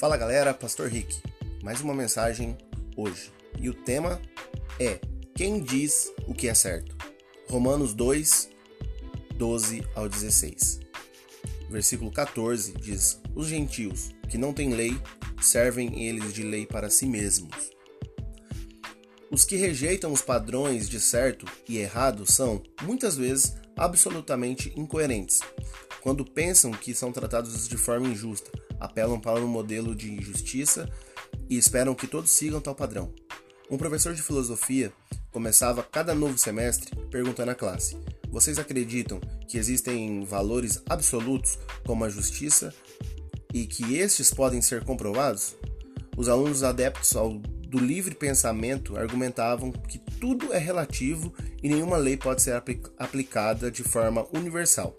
Fala galera, Pastor Rick. Mais uma mensagem hoje. E o tema é: Quem diz o que é certo? Romanos 2, 12 ao 16. Versículo 14 diz: Os gentios que não têm lei servem eles de lei para si mesmos. Os que rejeitam os padrões de certo e errado são, muitas vezes, absolutamente incoerentes. Quando pensam que são tratados de forma injusta, apelam para um modelo de justiça e esperam que todos sigam tal padrão. Um professor de filosofia começava cada novo semestre perguntando à classe: Vocês acreditam que existem valores absolutos como a justiça e que estes podem ser comprovados? Os alunos adeptos ao do livre pensamento argumentavam que tudo é relativo e nenhuma lei pode ser aplicada de forma universal.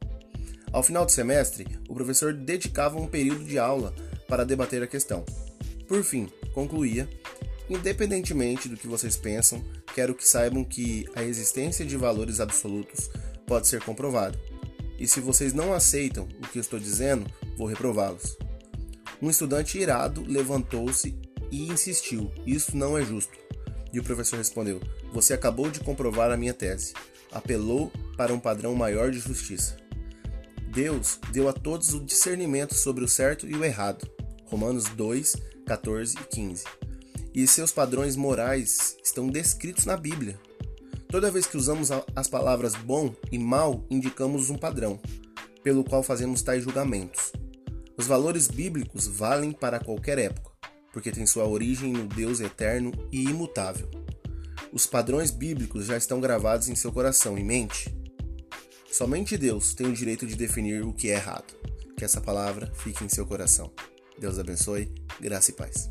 Ao final do semestre, o professor dedicava um período de aula para debater a questão. Por fim, concluía: independentemente do que vocês pensam, quero que saibam que a existência de valores absolutos pode ser comprovada. E se vocês não aceitam o que eu estou dizendo, vou reprová-los. Um estudante irado levantou-se e insistiu: Isso não é justo. E o professor respondeu: Você acabou de comprovar a minha tese. Apelou para um padrão maior de justiça. Deus deu a todos o discernimento sobre o certo e o errado. Romanos 2, 14 e 15. E seus padrões morais estão descritos na Bíblia. Toda vez que usamos as palavras bom e mal, indicamos um padrão, pelo qual fazemos tais julgamentos. Os valores bíblicos valem para qualquer época, porque têm sua origem no Deus eterno e imutável. Os padrões bíblicos já estão gravados em seu coração e mente Somente Deus tem o direito de definir o que é errado. Que essa palavra fique em seu coração. Deus abençoe, graça e paz.